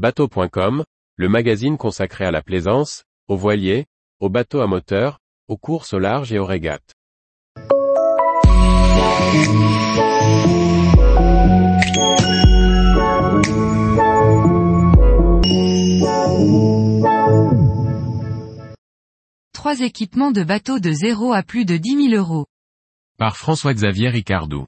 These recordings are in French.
Bateau.com, le magazine consacré à la plaisance, aux voiliers, aux bateaux à moteur, aux courses au large et aux régates. Trois équipements de bateaux de 0 à plus de 10 000 euros. Par François-Xavier Ricardou.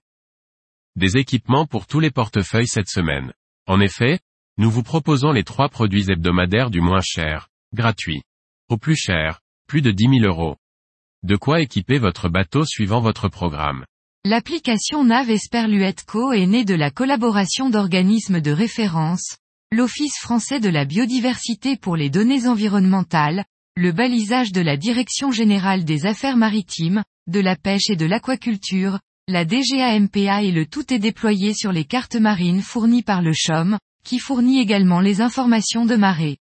Des équipements pour tous les portefeuilles cette semaine. En effet, nous vous proposons les trois produits hebdomadaires du moins cher, gratuit. Au plus cher, plus de 10 000 euros. De quoi équiper votre bateau suivant votre programme. L'application NAV Esperluetco est née de la collaboration d'organismes de référence, l'Office français de la biodiversité pour les données environnementales, le balisage de la Direction générale des affaires maritimes, de la pêche et de l'aquaculture, la DGAMPA et le tout est déployé sur les cartes marines fournies par le CHOM, qui fournit également les informations de marée.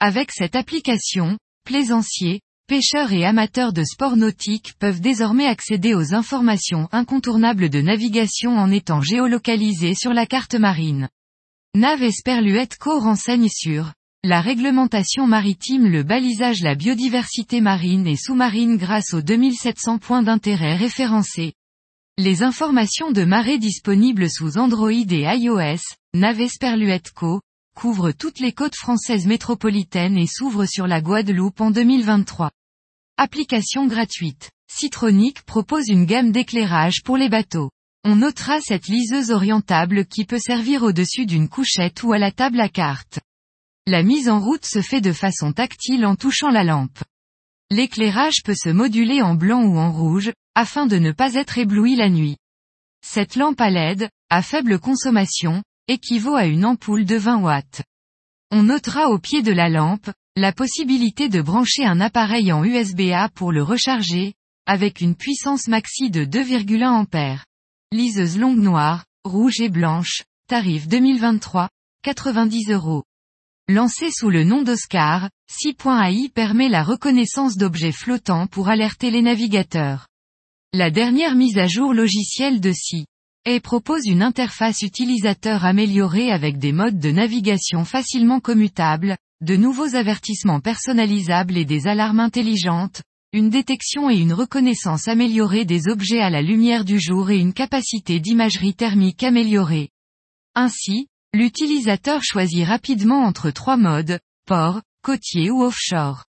Avec cette application, plaisanciers, pêcheurs et amateurs de sport nautique peuvent désormais accéder aux informations incontournables de navigation en étant géolocalisés sur la carte marine. Nav Co renseigne sur la réglementation maritime, le balisage, la biodiversité marine et sous-marine grâce aux 2700 points d'intérêt référencés. Les informations de marée disponibles sous Android et iOS, Navesperluetco, couvre toutes les côtes françaises métropolitaines et s'ouvre sur la Guadeloupe en 2023. Application gratuite. Citronic propose une gamme d'éclairage pour les bateaux. On notera cette liseuse orientable qui peut servir au-dessus d'une couchette ou à la table à cartes. La mise en route se fait de façon tactile en touchant la lampe. L'éclairage peut se moduler en blanc ou en rouge, afin de ne pas être ébloui la nuit. Cette lampe à LED, à faible consommation, équivaut à une ampoule de 20 watts. On notera au pied de la lampe, la possibilité de brancher un appareil en USB-A pour le recharger, avec une puissance maxi de 2,1 ampères. Liseuse longue noire, rouge et blanche, tarif 2023, 90 euros. Lancé sous le nom d'Oscar, 6.ai permet la reconnaissance d'objets flottants pour alerter les navigateurs. La dernière mise à jour logicielle de SI et propose une interface utilisateur améliorée avec des modes de navigation facilement commutables, de nouveaux avertissements personnalisables et des alarmes intelligentes, une détection et une reconnaissance améliorée des objets à la lumière du jour et une capacité d'imagerie thermique améliorée. Ainsi, l'utilisateur choisit rapidement entre trois modes, port, côtier ou offshore.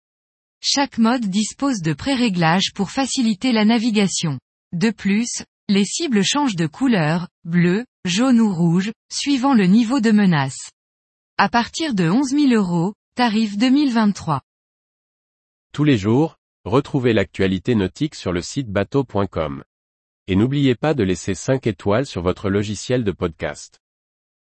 Chaque mode dispose de pré-réglages pour faciliter la navigation. De plus, les cibles changent de couleur, bleu, jaune ou rouge, suivant le niveau de menace. À partir de 11 000 euros, tarif 2023. Tous les jours, retrouvez l'actualité nautique sur le site bateau.com. Et n'oubliez pas de laisser 5 étoiles sur votre logiciel de podcast.